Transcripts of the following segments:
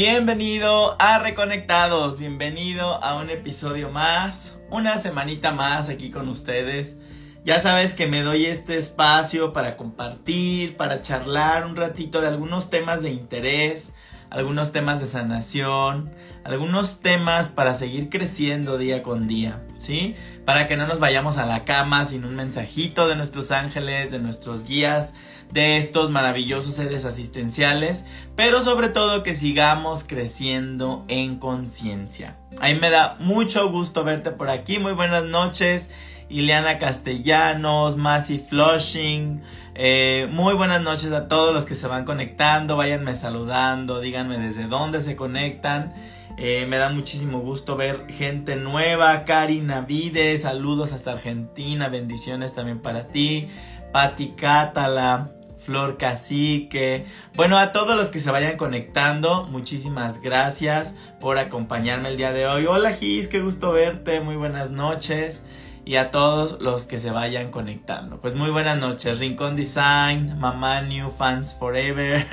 Bienvenido a Reconectados, bienvenido a un episodio más, una semanita más aquí con ustedes. Ya sabes que me doy este espacio para compartir, para charlar un ratito de algunos temas de interés, algunos temas de sanación, algunos temas para seguir creciendo día con día, ¿sí? Para que no nos vayamos a la cama sin un mensajito de nuestros ángeles, de nuestros guías, de estos maravillosos seres asistenciales, pero sobre todo que sigamos creciendo en conciencia. A mí me da mucho gusto verte por aquí, muy buenas noches. Ileana Castellanos, Masi Flushing. Eh, muy buenas noches a todos los que se van conectando. Váyanme saludando, díganme desde dónde se conectan. Eh, me da muchísimo gusto ver gente nueva. Cari Navide, saludos hasta Argentina. Bendiciones también para ti. Pati Cátala. Flor Cacique. Bueno, a todos los que se vayan conectando, muchísimas gracias por acompañarme el día de hoy. Hola Gis, qué gusto verte, muy buenas noches y a todos los que se vayan conectando. Pues muy buenas noches, Rincón Design, Mamá New Fans Forever.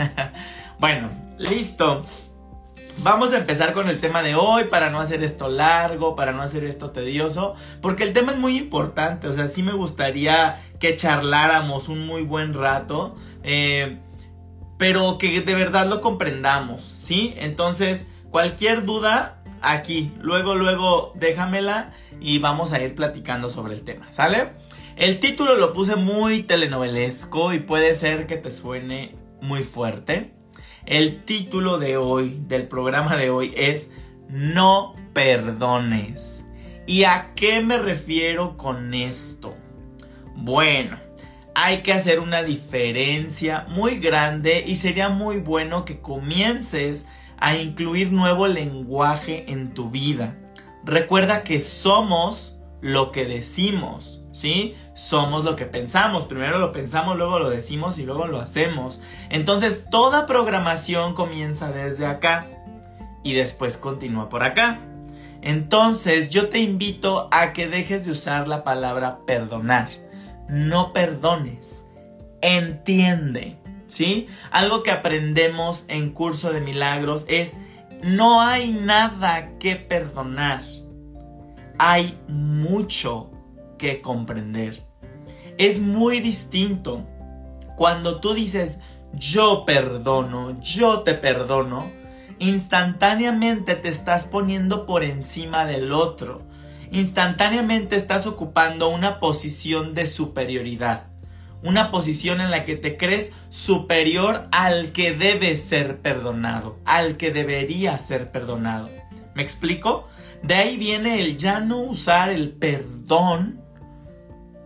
bueno, listo. Vamos a empezar con el tema de hoy para no hacer esto largo, para no hacer esto tedioso, porque el tema es muy importante, o sea, sí me gustaría que charláramos un muy buen rato, eh, pero que de verdad lo comprendamos, ¿sí? Entonces, cualquier duda, aquí. Luego, luego, déjamela y vamos a ir platicando sobre el tema, ¿sale? El título lo puse muy telenovelesco y puede ser que te suene muy fuerte. El título de hoy, del programa de hoy, es No perdones. ¿Y a qué me refiero con esto? Bueno, hay que hacer una diferencia muy grande y sería muy bueno que comiences a incluir nuevo lenguaje en tu vida. Recuerda que somos lo que decimos, ¿sí? Somos lo que pensamos. Primero lo pensamos, luego lo decimos y luego lo hacemos. Entonces toda programación comienza desde acá y después continúa por acá. Entonces yo te invito a que dejes de usar la palabra perdonar. No perdones. Entiende. ¿sí? Algo que aprendemos en curso de milagros es no hay nada que perdonar. Hay mucho que comprender. Es muy distinto cuando tú dices yo perdono, yo te perdono, instantáneamente te estás poniendo por encima del otro. Instantáneamente estás ocupando una posición de superioridad una posición en la que te crees superior al que debe ser perdonado, al que debería ser perdonado. ¿Me explico? De ahí viene el ya no usar el perdón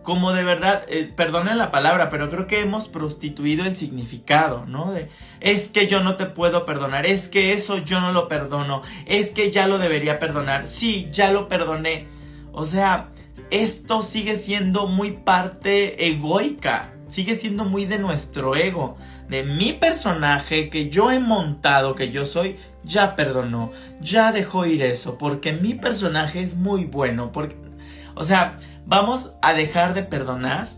como de verdad, eh, perdonen la palabra, pero creo que hemos prostituido el significado, ¿no? De, es que yo no te puedo perdonar, es que eso yo no lo perdono, es que ya lo debería perdonar, sí, ya lo perdoné. O sea, esto sigue siendo muy parte egoica, sigue siendo muy de nuestro ego, de mi personaje que yo he montado, que yo soy, ya perdonó, ya dejó ir eso, porque mi personaje es muy bueno, porque, o sea, vamos a dejar de perdonar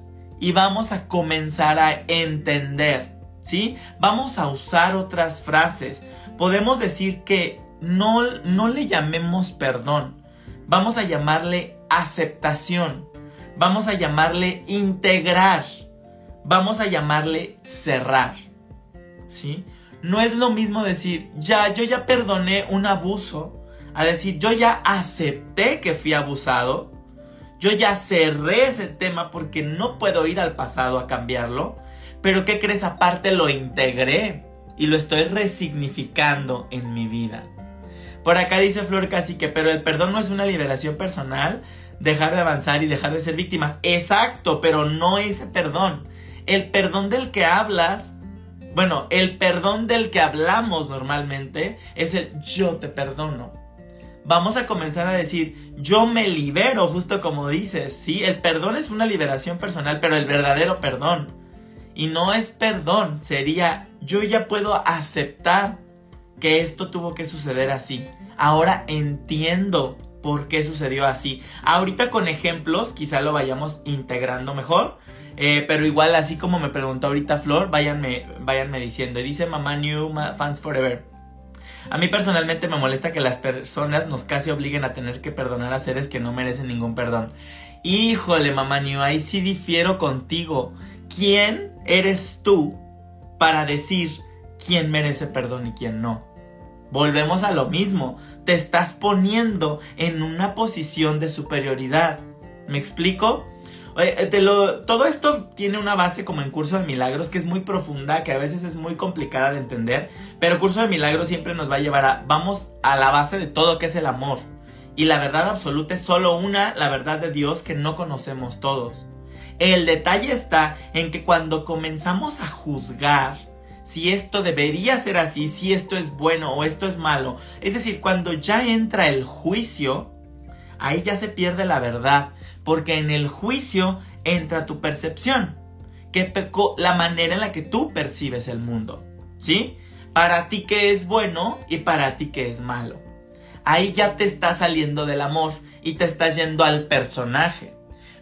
y vamos a comenzar a entender, ¿sí? Vamos a usar otras frases. Podemos decir que no, no le llamemos perdón, vamos a llamarle aceptación, vamos a llamarle integrar, vamos a llamarle cerrar. ¿Sí? No es lo mismo decir, ya, yo ya perdoné un abuso, a decir, yo ya acepté que fui abusado, yo ya cerré ese tema porque no puedo ir al pasado a cambiarlo, pero ¿qué crees? Aparte lo integré y lo estoy resignificando en mi vida. Por acá dice Flor que pero el perdón no es una liberación personal, dejar de avanzar y dejar de ser víctimas. Exacto, pero no ese perdón. El perdón del que hablas, bueno, el perdón del que hablamos normalmente es el yo te perdono. Vamos a comenzar a decir, yo me libero, justo como dices, ¿sí? El perdón es una liberación personal, pero el verdadero perdón. Y no es perdón, sería, yo ya puedo aceptar que esto tuvo que suceder así. Ahora entiendo por qué sucedió así. Ahorita con ejemplos quizá lo vayamos integrando mejor. Eh, pero igual así como me preguntó ahorita Flor, váyanme, váyanme diciendo. Dice Mamá New Fans Forever. A mí personalmente me molesta que las personas nos casi obliguen a tener que perdonar a seres que no merecen ningún perdón. Híjole, mamá New, ahí sí difiero contigo. ¿Quién eres tú para decir quién merece perdón y quién no? Volvemos a lo mismo, te estás poniendo en una posición de superioridad. ¿Me explico? Eh, todo esto tiene una base como en Curso de Milagros que es muy profunda, que a veces es muy complicada de entender, pero Curso de Milagros siempre nos va a llevar a, vamos a la base de todo que es el amor. Y la verdad absoluta es solo una, la verdad de Dios que no conocemos todos. El detalle está en que cuando comenzamos a juzgar si esto debería ser así, si esto es bueno o esto es malo, es decir, cuando ya entra el juicio, ahí ya se pierde la verdad, porque en el juicio entra tu percepción, que la manera en la que tú percibes el mundo, ¿sí? Para ti que es bueno y para ti que es malo. Ahí ya te está saliendo del amor y te está yendo al personaje.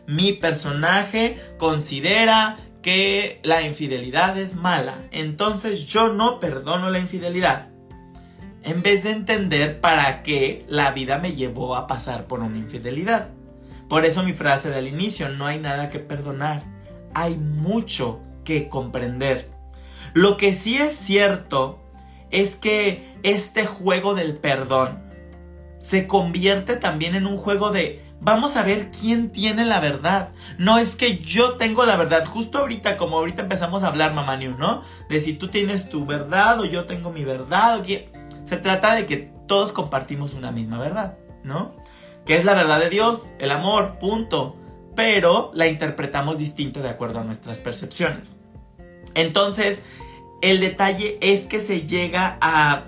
Mi personaje considera que la infidelidad es mala, entonces yo no perdono la infidelidad. En vez de entender para qué la vida me llevó a pasar por una infidelidad. Por eso mi frase del inicio, no hay nada que perdonar, hay mucho que comprender. Lo que sí es cierto es que este juego del perdón se convierte también en un juego de vamos a ver quién tiene la verdad. No es que yo tengo la verdad. Justo ahorita, como ahorita empezamos a hablar, mamá New, ¿no? De si tú tienes tu verdad o yo tengo mi verdad. O que... Se trata de que todos compartimos una misma verdad, ¿no? Es la verdad de Dios, el amor, punto. Pero la interpretamos distinto de acuerdo a nuestras percepciones. Entonces, el detalle es que se llega a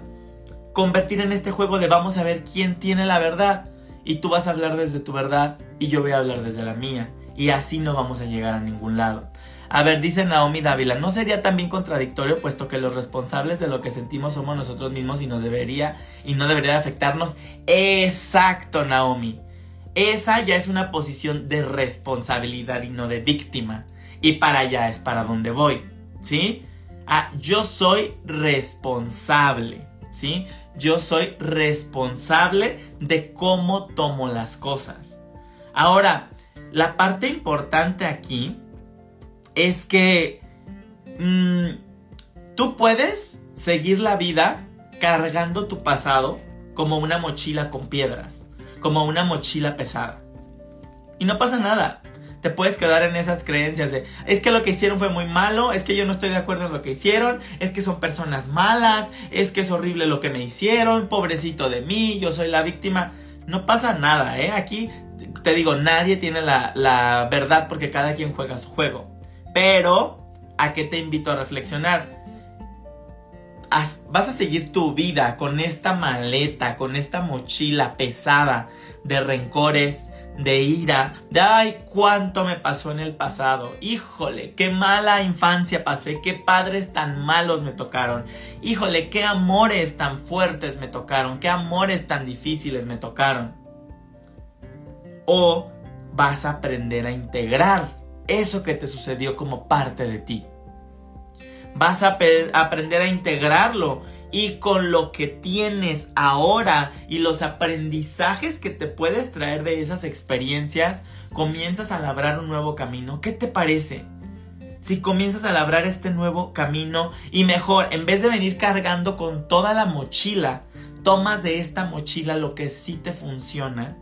convertir en este juego de vamos a ver quién tiene la verdad. Y tú vas a hablar desde tu verdad y yo voy a hablar desde la mía. Y así no vamos a llegar a ningún lado. A ver, dice Naomi Dávila, ¿no sería también contradictorio puesto que los responsables de lo que sentimos somos nosotros mismos y nos debería y no debería afectarnos? Exacto, Naomi. Esa ya es una posición de responsabilidad y no de víctima. Y para allá es para donde voy, ¿sí? Ah, yo soy responsable. ¿sí? Yo soy responsable de cómo tomo las cosas. Ahora, la parte importante aquí es que mm, tú puedes seguir la vida cargando tu pasado como una mochila con piedras, como una mochila pesada. Y no pasa nada te puedes quedar en esas creencias de, es que lo que hicieron fue muy malo, es que yo no estoy de acuerdo en lo que hicieron, es que son personas malas, es que es horrible lo que me hicieron, pobrecito de mí, yo soy la víctima. No pasa nada, ¿eh? Aquí te digo, nadie tiene la, la verdad porque cada quien juega su juego. Pero, ¿a qué te invito a reflexionar? vas a seguir tu vida con esta maleta, con esta mochila pesada de rencores, de ira, de ay, cuánto me pasó en el pasado, híjole, qué mala infancia pasé, qué padres tan malos me tocaron, híjole, qué amores tan fuertes me tocaron, qué amores tan difíciles me tocaron. O vas a aprender a integrar eso que te sucedió como parte de ti. Vas a aprender a integrarlo y con lo que tienes ahora y los aprendizajes que te puedes traer de esas experiencias, comienzas a labrar un nuevo camino. ¿Qué te parece? Si comienzas a labrar este nuevo camino y mejor, en vez de venir cargando con toda la mochila, tomas de esta mochila lo que sí te funciona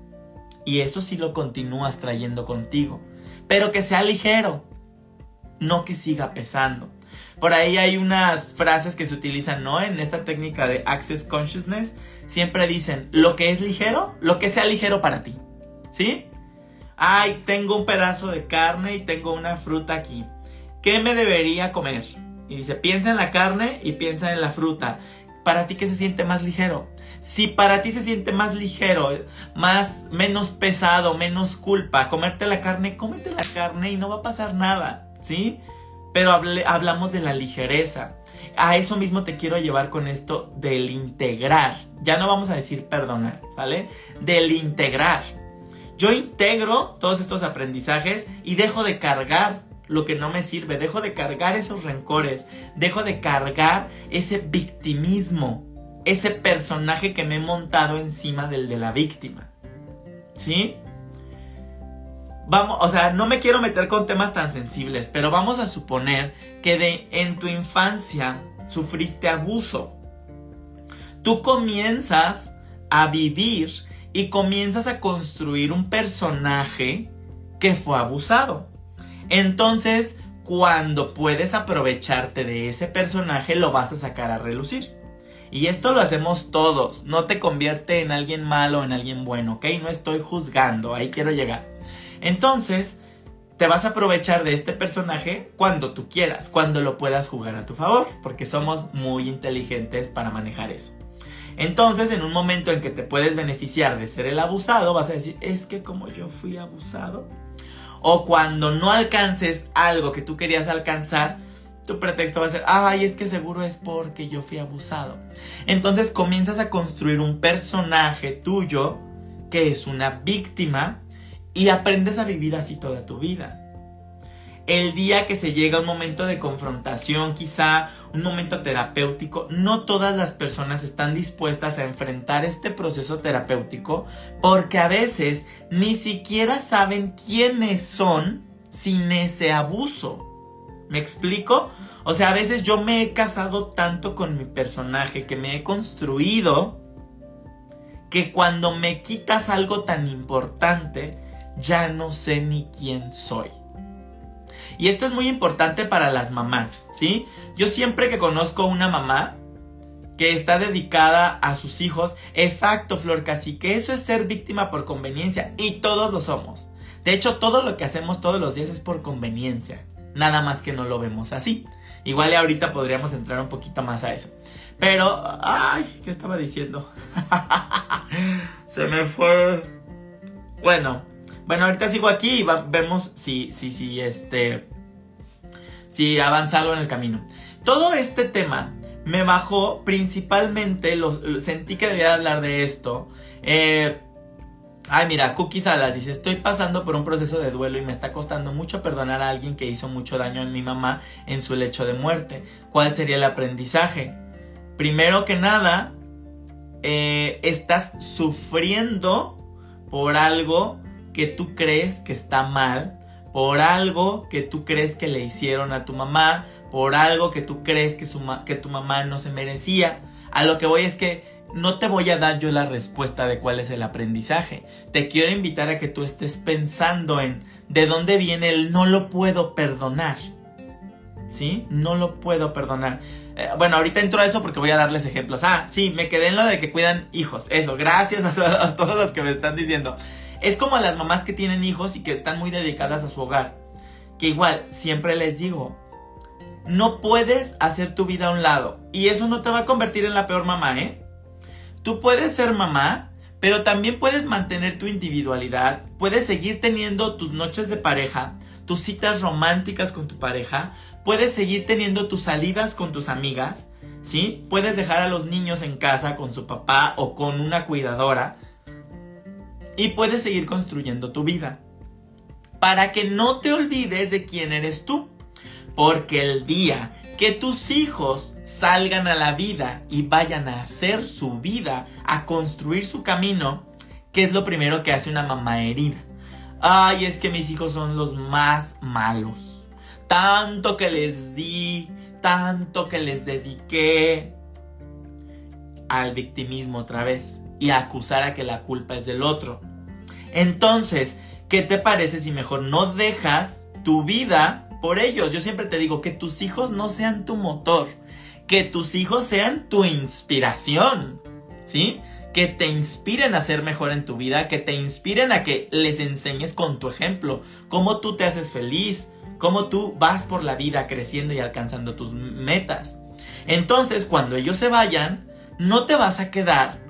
y eso sí lo continúas trayendo contigo, pero que sea ligero, no que siga pesando. Por ahí hay unas frases que se utilizan, ¿no? En esta técnica de Access Consciousness, siempre dicen, lo que es ligero, lo que sea ligero para ti, ¿sí? Ay, tengo un pedazo de carne y tengo una fruta aquí. ¿Qué me debería comer? Y dice, piensa en la carne y piensa en la fruta. Para ti, ¿qué se siente más ligero? Si para ti se siente más ligero, más, menos pesado, menos culpa, comerte la carne, cómete la carne y no va a pasar nada, ¿sí? Pero hablamos de la ligereza. A eso mismo te quiero llevar con esto del integrar. Ya no vamos a decir perdonar, ¿vale? Del integrar. Yo integro todos estos aprendizajes y dejo de cargar lo que no me sirve, dejo de cargar esos rencores, dejo de cargar ese victimismo, ese personaje que me he montado encima del de la víctima. ¿Sí? Vamos, o sea, no me quiero meter con temas tan sensibles, pero vamos a suponer que de, en tu infancia sufriste abuso. Tú comienzas a vivir y comienzas a construir un personaje que fue abusado. Entonces, cuando puedes aprovecharte de ese personaje, lo vas a sacar a relucir. Y esto lo hacemos todos. No te convierte en alguien malo o en alguien bueno, ¿ok? No estoy juzgando, ahí quiero llegar. Entonces, te vas a aprovechar de este personaje cuando tú quieras, cuando lo puedas jugar a tu favor, porque somos muy inteligentes para manejar eso. Entonces, en un momento en que te puedes beneficiar de ser el abusado, vas a decir, es que como yo fui abusado. O cuando no alcances algo que tú querías alcanzar, tu pretexto va a ser, ay, es que seguro es porque yo fui abusado. Entonces comienzas a construir un personaje tuyo que es una víctima y aprendes a vivir así toda tu vida. El día que se llega un momento de confrontación, quizá un momento terapéutico, no todas las personas están dispuestas a enfrentar este proceso terapéutico porque a veces ni siquiera saben quiénes son sin ese abuso. ¿Me explico? O sea, a veces yo me he casado tanto con mi personaje que me he construido que cuando me quitas algo tan importante, ya no sé ni quién soy. Y esto es muy importante para las mamás, ¿sí? Yo siempre que conozco una mamá que está dedicada a sus hijos, exacto, Flor Casi, que eso es ser víctima por conveniencia y todos lo somos. De hecho, todo lo que hacemos todos los días es por conveniencia. Nada más que no lo vemos así. Igual ahorita podríamos entrar un poquito más a eso. Pero, ay, ¿qué estaba diciendo? Se me fue. Bueno, bueno, ahorita sigo aquí y vemos si, si, si, este, si he avanzado en el camino. Todo este tema me bajó principalmente, los, sentí que debía hablar de esto. Eh, Ay, mira, Cookie Salas dice, estoy pasando por un proceso de duelo y me está costando mucho perdonar a alguien que hizo mucho daño a mi mamá en su lecho de muerte. ¿Cuál sería el aprendizaje? Primero que nada, eh, estás sufriendo por algo que tú crees que está mal, por algo que tú crees que le hicieron a tu mamá, por algo que tú crees que, su que tu mamá no se merecía. A lo que voy es que no te voy a dar yo la respuesta de cuál es el aprendizaje. Te quiero invitar a que tú estés pensando en de dónde viene el no lo puedo perdonar. ¿Sí? No lo puedo perdonar. Eh, bueno, ahorita entro a eso porque voy a darles ejemplos. Ah, sí, me quedé en lo de que cuidan hijos. Eso, gracias a, a todos los que me están diciendo. Es como a las mamás que tienen hijos y que están muy dedicadas a su hogar. Que igual, siempre les digo, no puedes hacer tu vida a un lado. Y eso no te va a convertir en la peor mamá, ¿eh? Tú puedes ser mamá, pero también puedes mantener tu individualidad, puedes seguir teniendo tus noches de pareja, tus citas románticas con tu pareja, puedes seguir teniendo tus salidas con tus amigas, ¿sí? Puedes dejar a los niños en casa con su papá o con una cuidadora y puedes seguir construyendo tu vida. Para que no te olvides de quién eres tú. Porque el día que tus hijos salgan a la vida y vayan a hacer su vida, a construir su camino, ¿qué es lo primero que hace una mamá herida? Ay, es que mis hijos son los más malos. Tanto que les di, tanto que les dediqué al victimismo otra vez y a acusar a que la culpa es del otro. Entonces, ¿qué te parece si mejor no dejas tu vida por ellos. Yo siempre te digo que tus hijos no sean tu motor, que tus hijos sean tu inspiración, ¿sí? Que te inspiren a ser mejor en tu vida, que te inspiren a que les enseñes con tu ejemplo cómo tú te haces feliz, cómo tú vas por la vida creciendo y alcanzando tus metas. Entonces, cuando ellos se vayan, no te vas a quedar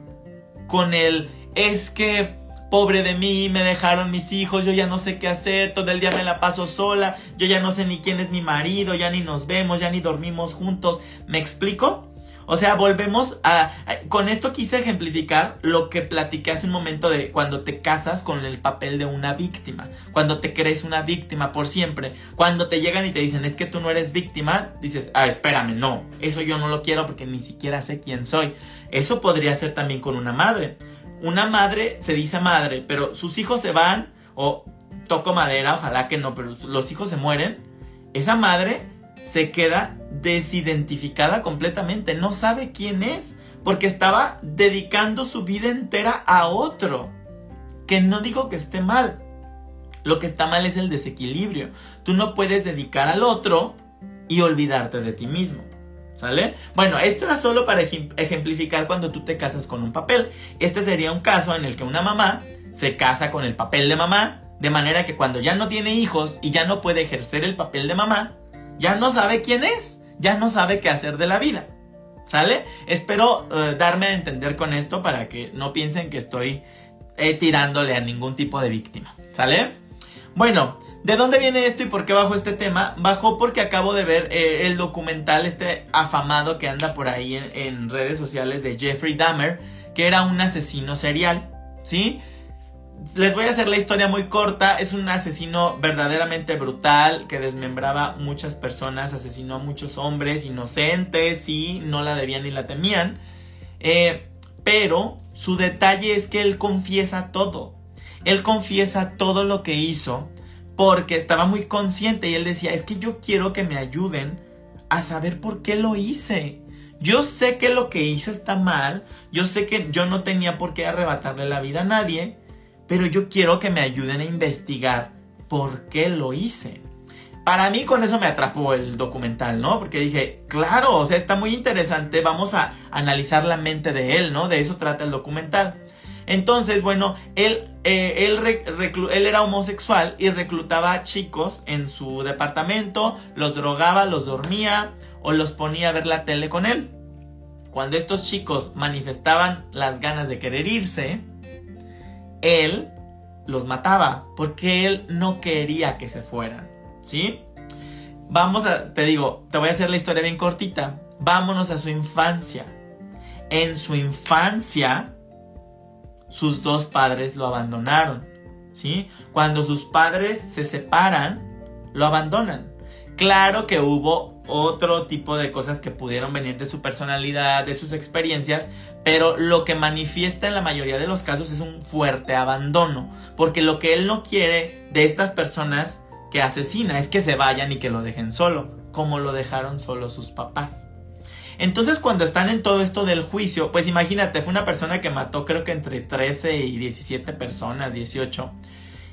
con el es que pobre de mí, me dejaron mis hijos, yo ya no sé qué hacer, todo el día me la paso sola, yo ya no sé ni quién es mi marido, ya ni nos vemos, ya ni dormimos juntos. ¿Me explico? O sea, volvemos a, Con esto quise ejemplificar lo que platiqué hace un momento de cuando te casas con el papel de una víctima. Cuando te crees una víctima por siempre. Cuando te llegan y te dicen, es que tú no eres víctima, dices, ah, espérame, no. Eso yo no lo quiero porque ni siquiera sé quién soy. Eso podría ser también con una madre. Una madre se dice madre, pero sus hijos se van, o toco madera, ojalá que no, pero los hijos se mueren. Esa madre se queda desidentificada completamente, no sabe quién es, porque estaba dedicando su vida entera a otro. Que no digo que esté mal, lo que está mal es el desequilibrio. Tú no puedes dedicar al otro y olvidarte de ti mismo. ¿Sale? Bueno, esto era solo para ejemplificar cuando tú te casas con un papel. Este sería un caso en el que una mamá se casa con el papel de mamá, de manera que cuando ya no tiene hijos y ya no puede ejercer el papel de mamá, ya no sabe quién es, ya no sabe qué hacer de la vida. ¿Sale? Espero eh, darme a entender con esto para que no piensen que estoy eh, tirándole a ningún tipo de víctima. ¿Sale? Bueno, ¿de dónde viene esto y por qué bajo este tema? Bajó porque acabo de ver eh, el documental este afamado que anda por ahí en, en redes sociales de Jeffrey Dahmer, que era un asesino serial. ¿Sí? Les voy a hacer la historia muy corta. Es un asesino verdaderamente brutal que desmembraba muchas personas, asesinó a muchos hombres inocentes y no la debían ni la temían. Eh, pero su detalle es que él confiesa todo. Él confiesa todo lo que hizo porque estaba muy consciente y él decía, es que yo quiero que me ayuden a saber por qué lo hice. Yo sé que lo que hice está mal, yo sé que yo no tenía por qué arrebatarle la vida a nadie, pero yo quiero que me ayuden a investigar por qué lo hice. Para mí con eso me atrapó el documental, ¿no? Porque dije, claro, o sea, está muy interesante, vamos a analizar la mente de él, ¿no? De eso trata el documental. Entonces, bueno, él, eh, él, era homosexual y reclutaba chicos en su departamento, los drogaba, los dormía o los ponía a ver la tele con él. Cuando estos chicos manifestaban las ganas de querer irse, él los mataba porque él no quería que se fueran, ¿sí? Vamos a, te digo, te voy a hacer la historia bien cortita. Vámonos a su infancia. En su infancia, sus dos padres lo abandonaron, ¿sí? Cuando sus padres se separan, lo abandonan. Claro que hubo otro tipo de cosas que pudieron venir de su personalidad, de sus experiencias, pero lo que manifiesta en la mayoría de los casos es un fuerte abandono, porque lo que él no quiere de estas personas que asesina es que se vayan y que lo dejen solo, como lo dejaron solo sus papás. Entonces cuando están en todo esto del juicio, pues imagínate, fue una persona que mató creo que entre 13 y 17 personas, 18.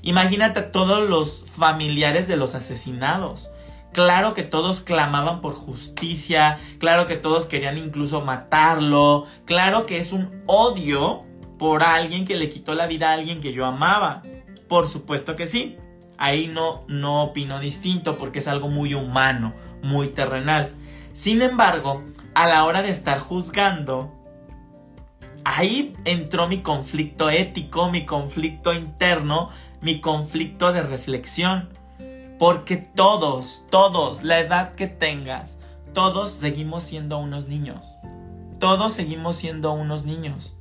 Imagínate todos los familiares de los asesinados. Claro que todos clamaban por justicia, claro que todos querían incluso matarlo, claro que es un odio por alguien que le quitó la vida a alguien que yo amaba. Por supuesto que sí. Ahí no, no opino distinto porque es algo muy humano, muy terrenal. Sin embargo, a la hora de estar juzgando, ahí entró mi conflicto ético, mi conflicto interno, mi conflicto de reflexión. Porque todos, todos, la edad que tengas, todos seguimos siendo unos niños. Todos seguimos siendo unos niños.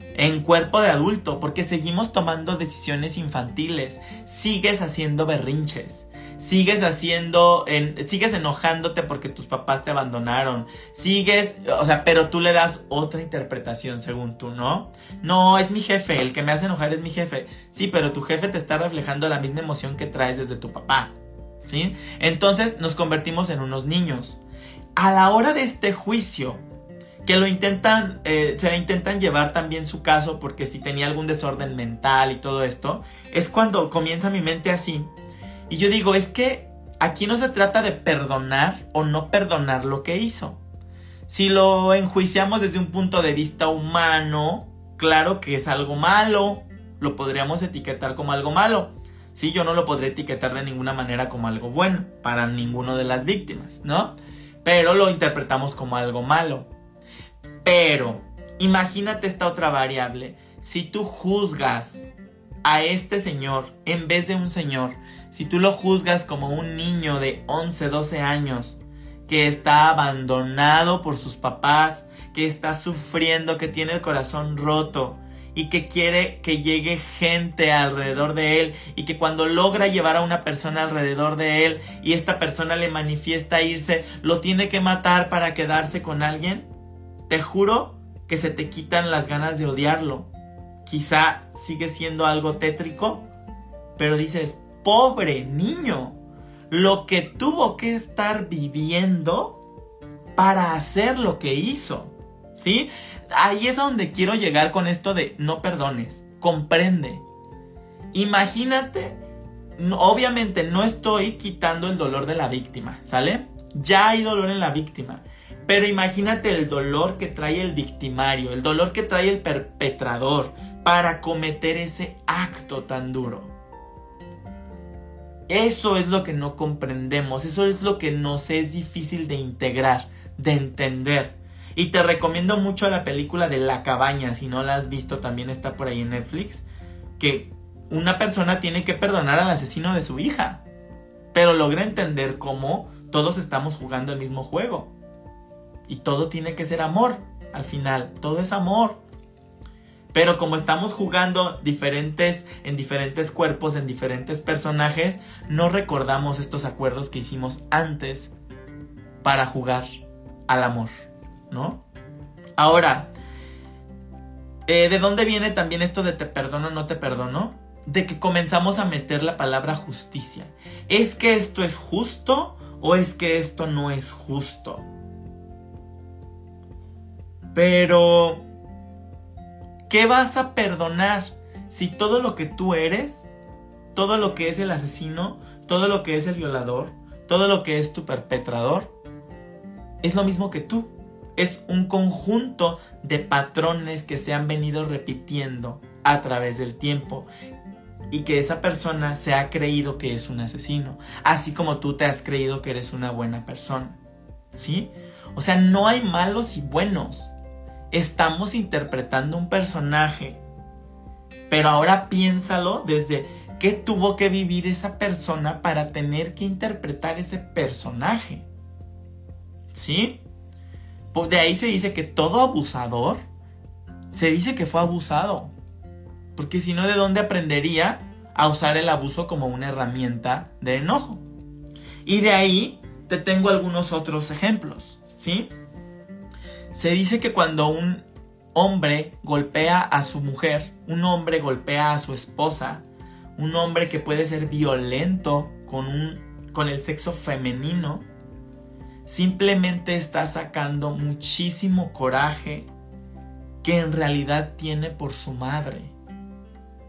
En cuerpo de adulto, porque seguimos tomando decisiones infantiles. Sigues haciendo berrinches sigues haciendo, en, sigues enojándote porque tus papás te abandonaron, sigues, o sea, pero tú le das otra interpretación según tú, ¿no? No, es mi jefe, el que me hace enojar es mi jefe. Sí, pero tu jefe te está reflejando la misma emoción que traes desde tu papá, ¿sí? Entonces nos convertimos en unos niños. A la hora de este juicio, que lo intentan, eh, se intentan llevar también su caso porque si tenía algún desorden mental y todo esto, es cuando comienza mi mente así y yo digo, es que aquí no se trata de perdonar o no perdonar lo que hizo. Si lo enjuiciamos desde un punto de vista humano, claro que es algo malo, lo podríamos etiquetar como algo malo. Sí, yo no lo podré etiquetar de ninguna manera como algo bueno para ninguno de las víctimas, ¿no? Pero lo interpretamos como algo malo. Pero, imagínate esta otra variable. Si tú juzgas a este señor en vez de un señor, si tú lo juzgas como un niño de 11, 12 años, que está abandonado por sus papás, que está sufriendo, que tiene el corazón roto y que quiere que llegue gente alrededor de él y que cuando logra llevar a una persona alrededor de él y esta persona le manifiesta irse, lo tiene que matar para quedarse con alguien, te juro que se te quitan las ganas de odiarlo. Quizá sigue siendo algo tétrico, pero dices, pobre niño, lo que tuvo que estar viviendo para hacer lo que hizo. ¿Sí? Ahí es a donde quiero llegar con esto de no perdones, comprende. Imagínate, obviamente no estoy quitando el dolor de la víctima, ¿sale? Ya hay dolor en la víctima. Pero imagínate el dolor que trae el victimario, el dolor que trae el perpetrador para cometer ese acto tan duro. Eso es lo que no comprendemos, eso es lo que nos es difícil de integrar, de entender. Y te recomiendo mucho la película de La Cabaña, si no la has visto también está por ahí en Netflix, que una persona tiene que perdonar al asesino de su hija, pero logra entender cómo todos estamos jugando el mismo juego. Y todo tiene que ser amor, al final, todo es amor. Pero como estamos jugando diferentes en diferentes cuerpos, en diferentes personajes, no recordamos estos acuerdos que hicimos antes para jugar al amor. ¿no? Ahora, eh, ¿de dónde viene también esto de te perdono, no te perdono? De que comenzamos a meter la palabra justicia. ¿Es que esto es justo o es que esto no es justo? Pero, ¿qué vas a perdonar si todo lo que tú eres, todo lo que es el asesino, todo lo que es el violador, todo lo que es tu perpetrador, es lo mismo que tú? es un conjunto de patrones que se han venido repitiendo a través del tiempo y que esa persona se ha creído que es un asesino, así como tú te has creído que eres una buena persona. ¿Sí? O sea, no hay malos y buenos. Estamos interpretando un personaje. Pero ahora piénsalo desde qué tuvo que vivir esa persona para tener que interpretar ese personaje. ¿Sí? Pues de ahí se dice que todo abusador se dice que fue abusado. Porque si no, ¿de dónde aprendería a usar el abuso como una herramienta de enojo? Y de ahí te tengo algunos otros ejemplos, ¿sí? Se dice que cuando un hombre golpea a su mujer, un hombre golpea a su esposa, un hombre que puede ser violento con, un, con el sexo femenino, simplemente está sacando muchísimo coraje que en realidad tiene por su madre.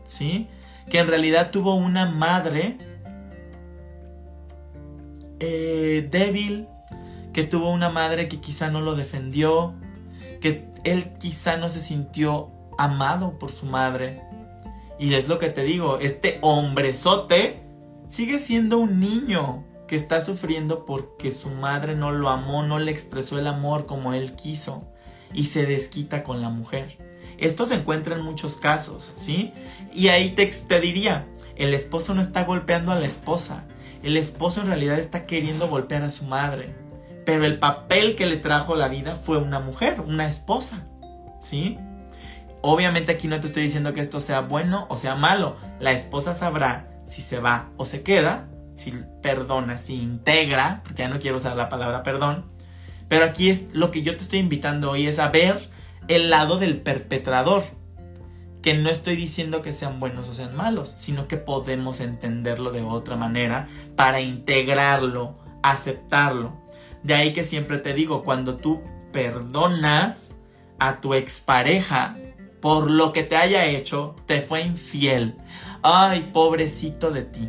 ¿Sí? Que en realidad tuvo una madre eh, débil, que tuvo una madre que quizá no lo defendió, que él quizá no se sintió amado por su madre. Y es lo que te digo, este hombrezote sigue siendo un niño que está sufriendo porque su madre no lo amó, no le expresó el amor como él quiso y se desquita con la mujer. Esto se encuentra en muchos casos, ¿sí? Y ahí te, te diría, el esposo no está golpeando a la esposa, el esposo en realidad está queriendo golpear a su madre, pero el papel que le trajo la vida fue una mujer, una esposa, ¿sí? Obviamente aquí no te estoy diciendo que esto sea bueno o sea malo, la esposa sabrá si se va o se queda, si perdona, si integra, porque ya no quiero usar la palabra perdón, pero aquí es lo que yo te estoy invitando hoy es a ver el lado del perpetrador, que no estoy diciendo que sean buenos o sean malos, sino que podemos entenderlo de otra manera para integrarlo, aceptarlo. De ahí que siempre te digo, cuando tú perdonas a tu expareja por lo que te haya hecho, te fue infiel. Ay, pobrecito de ti.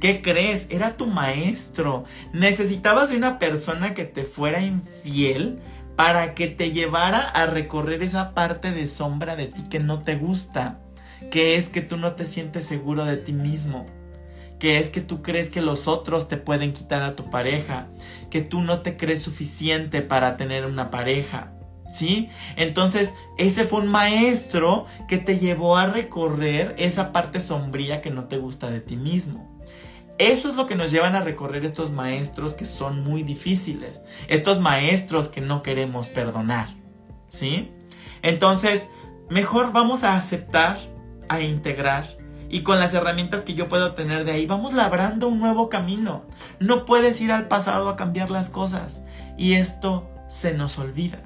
¿Qué crees? Era tu maestro. Necesitabas de una persona que te fuera infiel para que te llevara a recorrer esa parte de sombra de ti que no te gusta, que es que tú no te sientes seguro de ti mismo, que es que tú crees que los otros te pueden quitar a tu pareja, que tú no te crees suficiente para tener una pareja. ¿Sí? Entonces, ese fue un maestro que te llevó a recorrer esa parte sombría que no te gusta de ti mismo. Eso es lo que nos llevan a recorrer estos maestros que son muy difíciles, estos maestros que no queremos perdonar, ¿sí? Entonces, mejor vamos a aceptar, a integrar y con las herramientas que yo puedo tener de ahí, vamos labrando un nuevo camino. No puedes ir al pasado a cambiar las cosas y esto se nos olvida,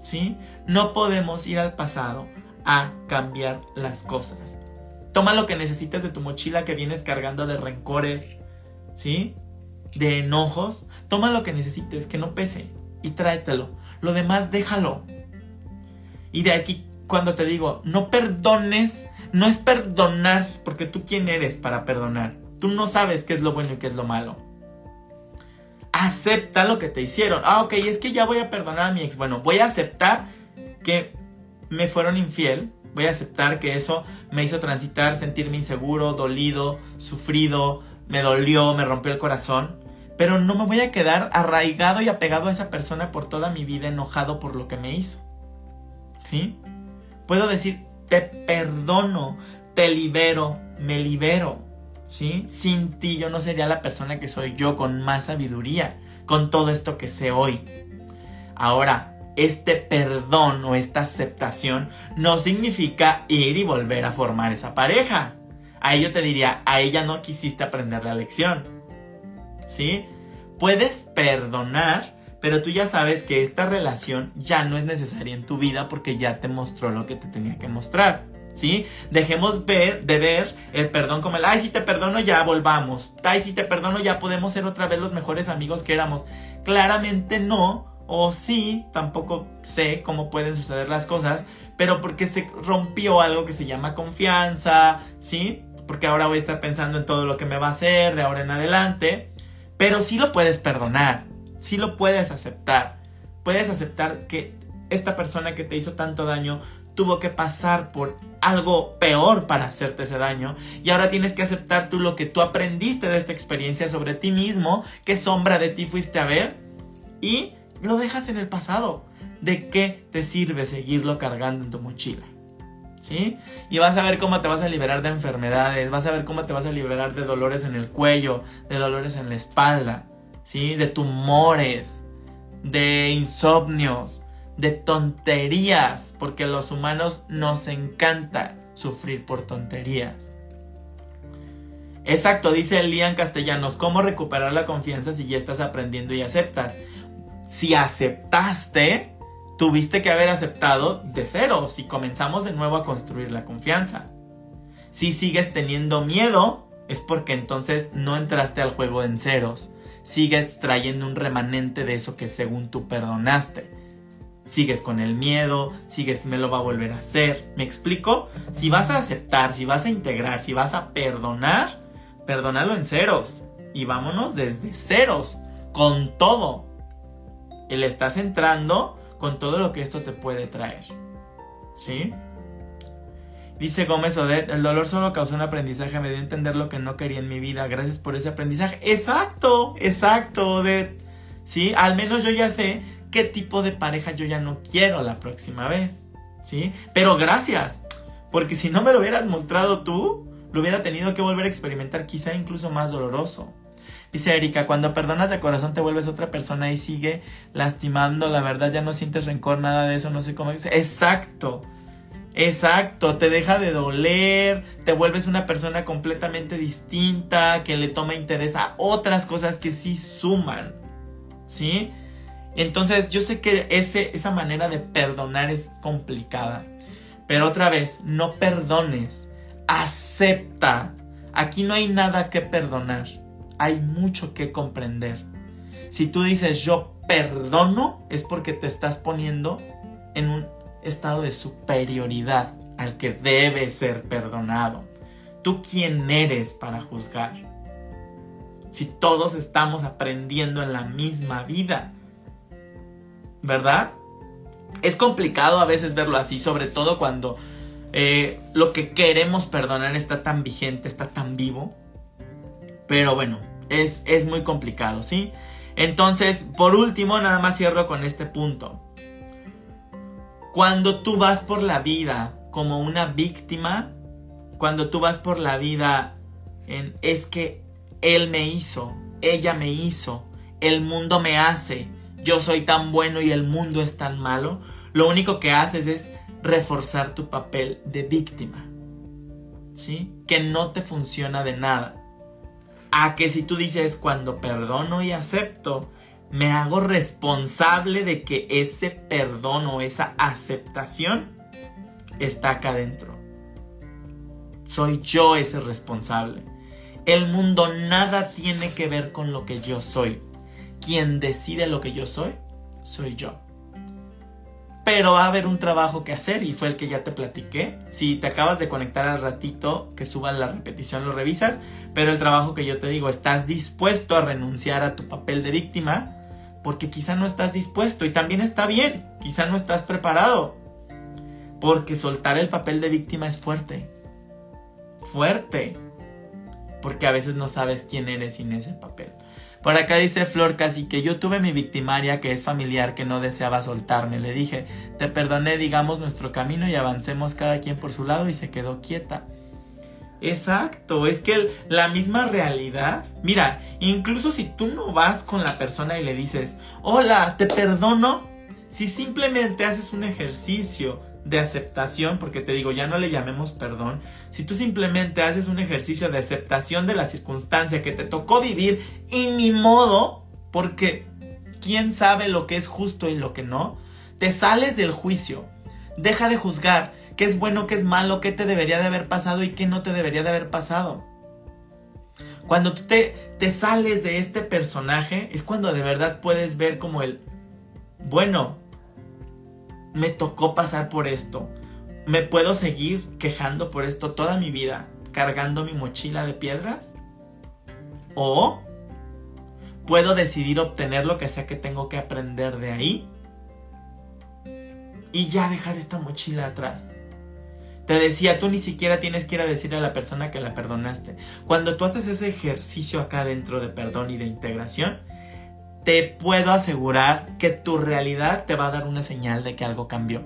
¿sí? No podemos ir al pasado a cambiar las cosas. Toma lo que necesites de tu mochila que vienes cargando de rencores, ¿sí? De enojos. Toma lo que necesites, que no pese, y tráetelo. Lo demás déjalo. Y de aquí, cuando te digo, no perdones, no es perdonar, porque tú quién eres para perdonar. Tú no sabes qué es lo bueno y qué es lo malo. Acepta lo que te hicieron. Ah, ok, es que ya voy a perdonar a mi ex. Bueno, voy a aceptar que me fueron infiel, Voy a aceptar que eso me hizo transitar, sentirme inseguro, dolido, sufrido, me dolió, me rompió el corazón. Pero no me voy a quedar arraigado y apegado a esa persona por toda mi vida enojado por lo que me hizo. ¿Sí? Puedo decir, te perdono, te libero, me libero. ¿Sí? Sin ti yo no sería la persona que soy yo con más sabiduría, con todo esto que sé hoy. Ahora, este perdón o esta aceptación no significa ir y volver a formar esa pareja. Ahí yo te diría, a ella no quisiste aprender la lección. ¿Sí? Puedes perdonar, pero tú ya sabes que esta relación ya no es necesaria en tu vida porque ya te mostró lo que te tenía que mostrar. ¿Sí? Dejemos ver, de ver el perdón como el, ay, si te perdono ya volvamos. Ay, si te perdono ya podemos ser otra vez los mejores amigos que éramos. Claramente no, o sí, tampoco sé cómo pueden suceder las cosas, pero porque se rompió algo que se llama confianza, ¿sí? Porque ahora voy a estar pensando en todo lo que me va a hacer de ahora en adelante, pero sí lo puedes perdonar, sí lo puedes aceptar. Puedes aceptar que esta persona que te hizo tanto daño tuvo que pasar por algo peor para hacerte ese daño y ahora tienes que aceptar tú lo que tú aprendiste de esta experiencia sobre ti mismo, qué sombra de ti fuiste a ver y lo dejas en el pasado. ¿De qué te sirve seguirlo cargando en tu mochila? ¿Sí? Y vas a ver cómo te vas a liberar de enfermedades, vas a ver cómo te vas a liberar de dolores en el cuello, de dolores en la espalda, ¿sí? De tumores, de insomnios, de tonterías, porque los humanos nos encanta sufrir por tonterías. Exacto, dice Elian Castellanos, ¿cómo recuperar la confianza si ya estás aprendiendo y aceptas? si aceptaste, tuviste que haber aceptado de cero, si comenzamos de nuevo a construir la confianza. Si sigues teniendo miedo, es porque entonces no entraste al juego en ceros. Sigues trayendo un remanente de eso que según tú perdonaste. Sigues con el miedo, sigues me lo va a volver a hacer. ¿Me explico? Si vas a aceptar, si vas a integrar, si vas a perdonar, perdónalo en ceros. Y vámonos desde ceros, con todo le estás entrando con todo lo que esto te puede traer. ¿Sí? Dice Gómez Odet, el dolor solo causó un aprendizaje, me dio a entender lo que no quería en mi vida. Gracias por ese aprendizaje. Exacto, exacto, Odet. ¿Sí? Al menos yo ya sé qué tipo de pareja yo ya no quiero la próxima vez. ¿Sí? Pero gracias. Porque si no me lo hubieras mostrado tú, lo hubiera tenido que volver a experimentar quizá incluso más doloroso. Dice Erika, cuando perdonas de corazón te vuelves otra persona y sigue lastimando, la verdad ya no sientes rencor, nada de eso, no sé cómo. Exacto. Exacto, te deja de doler, te vuelves una persona completamente distinta, que le toma interés a otras cosas que sí suman. ¿Sí? Entonces yo sé que ese, esa manera de perdonar es complicada. Pero otra vez, no perdones, acepta. Aquí no hay nada que perdonar hay mucho que comprender. Si tú dices yo perdono, es porque te estás poniendo en un estado de superioridad al que debe ser perdonado. ¿Tú quién eres para juzgar? Si todos estamos aprendiendo en la misma vida, ¿verdad? Es complicado a veces verlo así, sobre todo cuando eh, lo que queremos perdonar está tan vigente, está tan vivo. Pero bueno, es, es muy complicado, ¿sí? Entonces, por último, nada más cierro con este punto. Cuando tú vas por la vida como una víctima, cuando tú vas por la vida en es que él me hizo, ella me hizo, el mundo me hace, yo soy tan bueno y el mundo es tan malo, lo único que haces es reforzar tu papel de víctima. ¿Sí? Que no te funciona de nada. A que si tú dices cuando perdono y acepto, me hago responsable de que ese perdón o esa aceptación está acá adentro. Soy yo ese responsable. El mundo nada tiene que ver con lo que yo soy. Quien decide lo que yo soy, soy yo. Pero va a haber un trabajo que hacer y fue el que ya te platiqué. Si te acabas de conectar al ratito que suba la repetición, lo revisas. Pero el trabajo que yo te digo, estás dispuesto a renunciar a tu papel de víctima porque quizá no estás dispuesto y también está bien, quizá no estás preparado. Porque soltar el papel de víctima es fuerte. Fuerte. Porque a veces no sabes quién eres sin ese papel. Por acá dice Flor casi que yo tuve mi victimaria que es familiar que no deseaba soltarme. Le dije, te perdoné, digamos nuestro camino y avancemos cada quien por su lado y se quedó quieta. Exacto, es que la misma realidad, mira, incluso si tú no vas con la persona y le dices, hola, te perdono, si simplemente haces un ejercicio de aceptación, porque te digo, ya no le llamemos perdón, si tú simplemente haces un ejercicio de aceptación de la circunstancia que te tocó vivir y ni modo, porque quién sabe lo que es justo y lo que no, te sales del juicio, deja de juzgar qué es bueno, qué es malo, qué te debería de haber pasado y qué no te debería de haber pasado. Cuando tú te, te sales de este personaje, es cuando de verdad puedes ver como el, bueno, me tocó pasar por esto. ¿Me puedo seguir quejando por esto toda mi vida, cargando mi mochila de piedras? ¿O puedo decidir obtener lo que sea que tengo que aprender de ahí? Y ya dejar esta mochila atrás. Te decía, tú ni siquiera tienes que ir a decirle a la persona que la perdonaste. Cuando tú haces ese ejercicio acá dentro de perdón y de integración, te puedo asegurar que tu realidad te va a dar una señal de que algo cambió.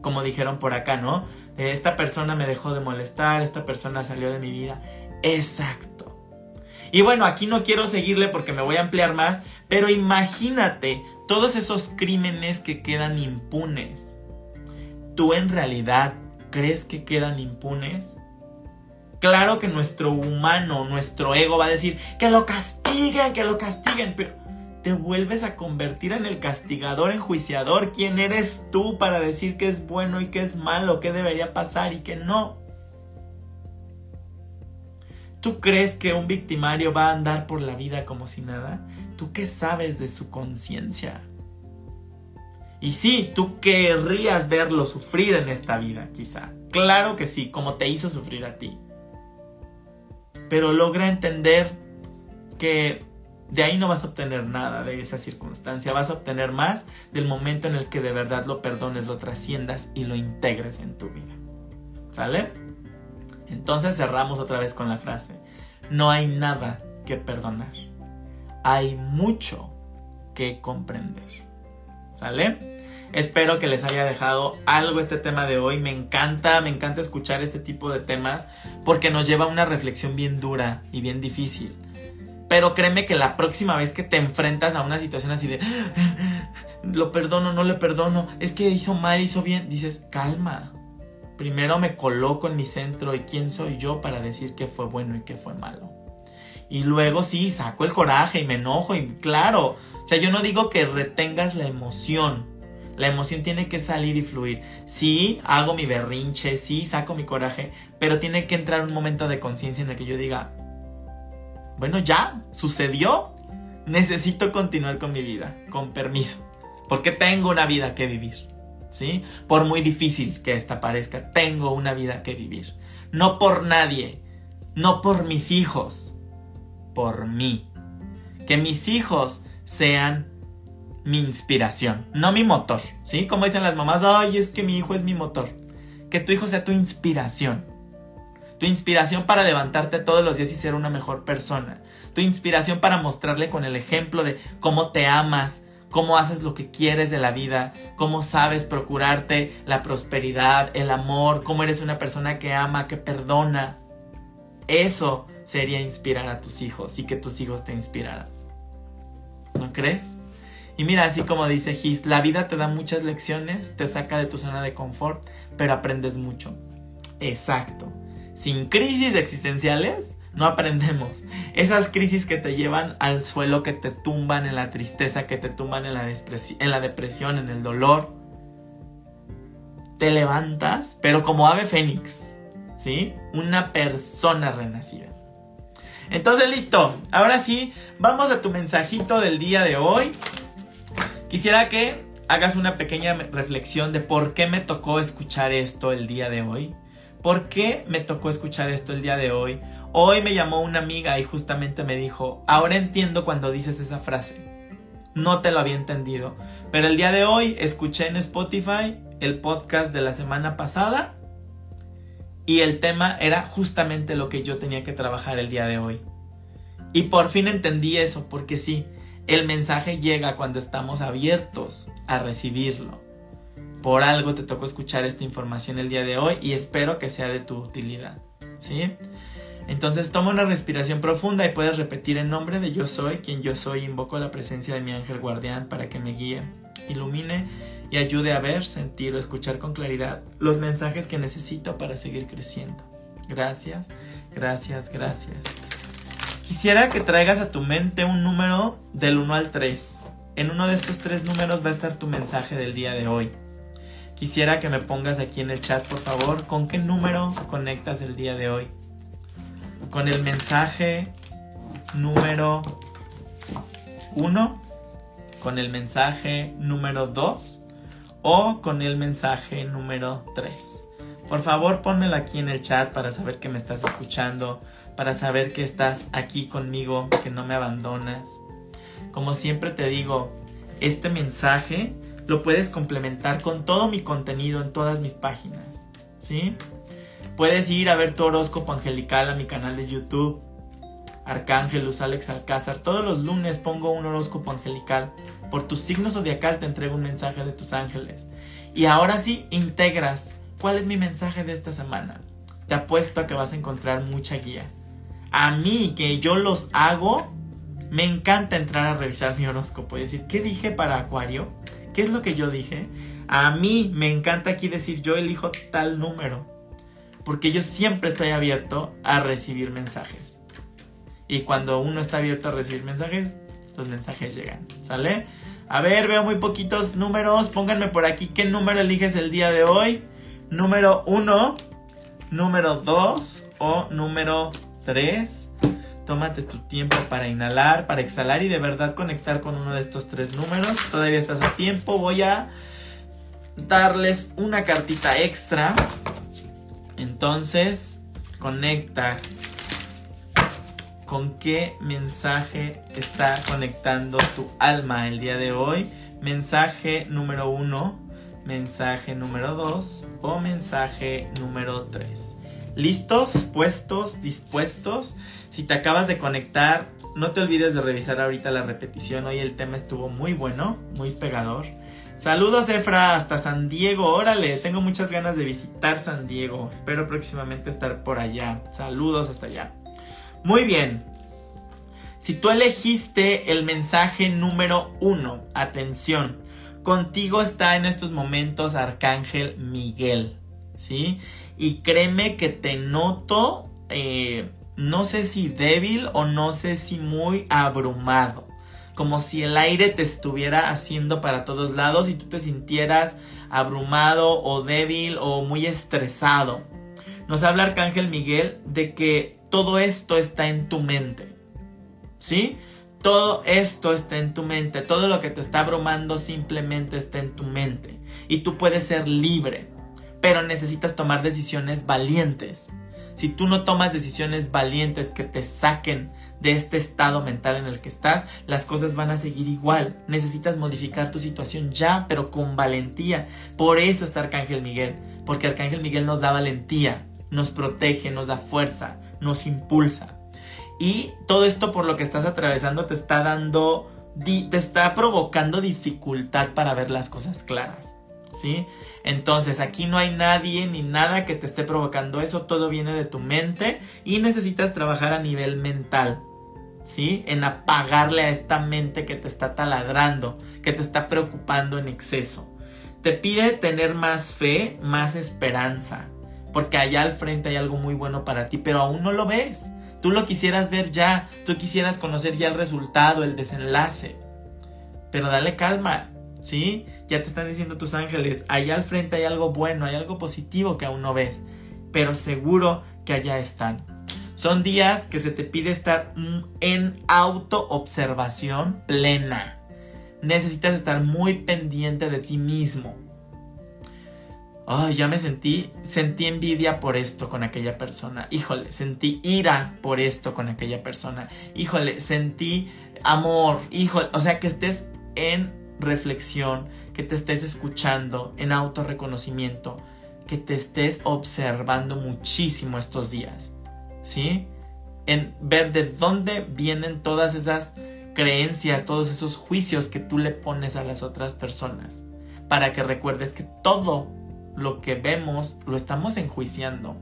Como dijeron por acá, ¿no? Esta persona me dejó de molestar, esta persona salió de mi vida. Exacto. Y bueno, aquí no quiero seguirle porque me voy a ampliar más, pero imagínate todos esos crímenes que quedan impunes. ¿Tú en realidad crees que quedan impunes? Claro que nuestro humano, nuestro ego va a decir que lo castiguen, que lo castiguen, pero te vuelves a convertir en el castigador, enjuiciador. ¿Quién eres tú para decir qué es bueno y qué es malo, qué debería pasar y qué no? ¿Tú crees que un victimario va a andar por la vida como si nada? ¿Tú qué sabes de su conciencia? Y sí, tú querrías verlo sufrir en esta vida, quizá. Claro que sí, como te hizo sufrir a ti. Pero logra entender que de ahí no vas a obtener nada de esa circunstancia, vas a obtener más del momento en el que de verdad lo perdones, lo trasciendas y lo integres en tu vida. ¿Sale? Entonces cerramos otra vez con la frase, no hay nada que perdonar, hay mucho que comprender. ¿Sale? Espero que les haya dejado algo este tema de hoy. Me encanta, me encanta escuchar este tipo de temas porque nos lleva a una reflexión bien dura y bien difícil. Pero créeme que la próxima vez que te enfrentas a una situación así de lo perdono, no le perdono, es que hizo mal, hizo bien, dices, calma. Primero me coloco en mi centro y quién soy yo para decir qué fue bueno y qué fue malo. Y luego sí, saco el coraje y me enojo y claro, o sea, yo no digo que retengas la emoción. La emoción tiene que salir y fluir. Sí, hago mi berrinche, sí, saco mi coraje, pero tiene que entrar un momento de conciencia en el que yo diga, bueno, ya, sucedió. Necesito continuar con mi vida, con permiso, porque tengo una vida que vivir. ¿Sí? Por muy difícil que esta parezca, tengo una vida que vivir. No por nadie, no por mis hijos, por mí. Que mis hijos sean mi inspiración, no mi motor, ¿sí? Como dicen las mamás, ay, es que mi hijo es mi motor. Que tu hijo sea tu inspiración tu inspiración para levantarte todos los días y ser una mejor persona, tu inspiración para mostrarle con el ejemplo de cómo te amas, cómo haces lo que quieres de la vida, cómo sabes procurarte la prosperidad, el amor, cómo eres una persona que ama, que perdona. Eso sería inspirar a tus hijos y que tus hijos te inspiraran. ¿No crees? Y mira, así como dice Gis, la vida te da muchas lecciones, te saca de tu zona de confort, pero aprendes mucho. Exacto. Sin crisis existenciales, no aprendemos. Esas crisis que te llevan al suelo, que te tumban en la tristeza, que te tumban en la, depresión, en el dolor. Te levantas, pero como ave fénix, ¿sí? Una persona renacida. Entonces, listo. Ahora sí, vamos a tu mensajito del día de hoy. Quisiera que hagas una pequeña reflexión de por qué me tocó escuchar esto el día de hoy. ¿Por qué me tocó escuchar esto el día de hoy? Hoy me llamó una amiga y justamente me dijo, ahora entiendo cuando dices esa frase. No te lo había entendido. Pero el día de hoy escuché en Spotify el podcast de la semana pasada y el tema era justamente lo que yo tenía que trabajar el día de hoy. Y por fin entendí eso, porque sí, el mensaje llega cuando estamos abiertos a recibirlo. Por algo te tocó escuchar esta información el día de hoy y espero que sea de tu utilidad. ¿Sí? Entonces toma una respiración profunda y puedes repetir en nombre de yo soy quien yo soy. Invoco la presencia de mi ángel guardián para que me guíe, ilumine y ayude a ver, sentir o escuchar con claridad los mensajes que necesito para seguir creciendo. Gracias, gracias, gracias. Quisiera que traigas a tu mente un número del 1 al 3. En uno de estos tres números va a estar tu mensaje del día de hoy. Quisiera que me pongas aquí en el chat, por favor, con qué número conectas el día de hoy. Con el mensaje número 1, con el mensaje número 2 o con el mensaje número 3. Por favor, pónmelo aquí en el chat para saber que me estás escuchando para saber que estás aquí conmigo, que no me abandonas. Como siempre te digo, este mensaje lo puedes complementar con todo mi contenido en todas mis páginas, ¿sí? Puedes ir a ver tu horóscopo angelical a mi canal de YouTube, Arcángelus Alex Alcázar. Todos los lunes pongo un horóscopo angelical. Por tu signo zodiacal te entrego un mensaje de tus ángeles. Y ahora sí, integras. ¿Cuál es mi mensaje de esta semana? Te apuesto a que vas a encontrar mucha guía a mí que yo los hago, me encanta entrar a revisar mi horóscopo y decir, ¿qué dije para Acuario? ¿Qué es lo que yo dije? A mí me encanta aquí decir, yo elijo tal número. Porque yo siempre estoy abierto a recibir mensajes. Y cuando uno está abierto a recibir mensajes, los mensajes llegan. ¿Sale? A ver, veo muy poquitos números. Pónganme por aquí qué número eliges el día de hoy. Número 1, número 2 o número 3. Tómate tu tiempo para inhalar, para exhalar y de verdad conectar con uno de estos tres números. Todavía estás a tiempo. Voy a darles una cartita extra. Entonces, conecta con qué mensaje está conectando tu alma el día de hoy. Mensaje número 1, mensaje número 2 o mensaje número 3. ¿Listos? ¿Puestos? ¿Dispuestos? Si te acabas de conectar, no te olvides de revisar ahorita la repetición. Hoy el tema estuvo muy bueno, muy pegador. Saludos Efra hasta San Diego. Órale, tengo muchas ganas de visitar San Diego. Espero próximamente estar por allá. Saludos hasta allá. Muy bien. Si tú elegiste el mensaje número uno, atención, contigo está en estos momentos Arcángel Miguel. ¿Sí? Y créeme que te noto, eh, no sé si débil o no sé si muy abrumado. Como si el aire te estuviera haciendo para todos lados y tú te sintieras abrumado o débil o muy estresado. Nos habla Arcángel Miguel de que todo esto está en tu mente. ¿Sí? Todo esto está en tu mente. Todo lo que te está abrumando simplemente está en tu mente. Y tú puedes ser libre pero necesitas tomar decisiones valientes. Si tú no tomas decisiones valientes que te saquen de este estado mental en el que estás, las cosas van a seguir igual. Necesitas modificar tu situación ya, pero con valentía. Por eso está Arcángel Miguel, porque Arcángel Miguel nos da valentía, nos protege, nos da fuerza, nos impulsa. Y todo esto por lo que estás atravesando te está dando, te está provocando dificultad para ver las cosas claras. ¿Sí? Entonces aquí no hay nadie ni nada que te esté provocando eso, todo viene de tu mente y necesitas trabajar a nivel mental, ¿sí? En apagarle a esta mente que te está taladrando, que te está preocupando en exceso. Te pide tener más fe, más esperanza, porque allá al frente hay algo muy bueno para ti, pero aún no lo ves. Tú lo quisieras ver ya, tú quisieras conocer ya el resultado, el desenlace. Pero dale calma, ¿sí? Ya te están diciendo tus ángeles, allá al frente hay algo bueno, hay algo positivo que aún no ves, pero seguro que allá están. Son días que se te pide estar mm, en autoobservación plena. Necesitas estar muy pendiente de ti mismo. Ay, ya me sentí, sentí envidia por esto con aquella persona. Híjole, sentí ira por esto con aquella persona. Híjole, sentí amor. Híjole, o sea, que estés en reflexión, que te estés escuchando, en autorreconocimiento, que te estés observando muchísimo estos días, ¿sí? En ver de dónde vienen todas esas creencias, todos esos juicios que tú le pones a las otras personas, para que recuerdes que todo lo que vemos lo estamos enjuiciando.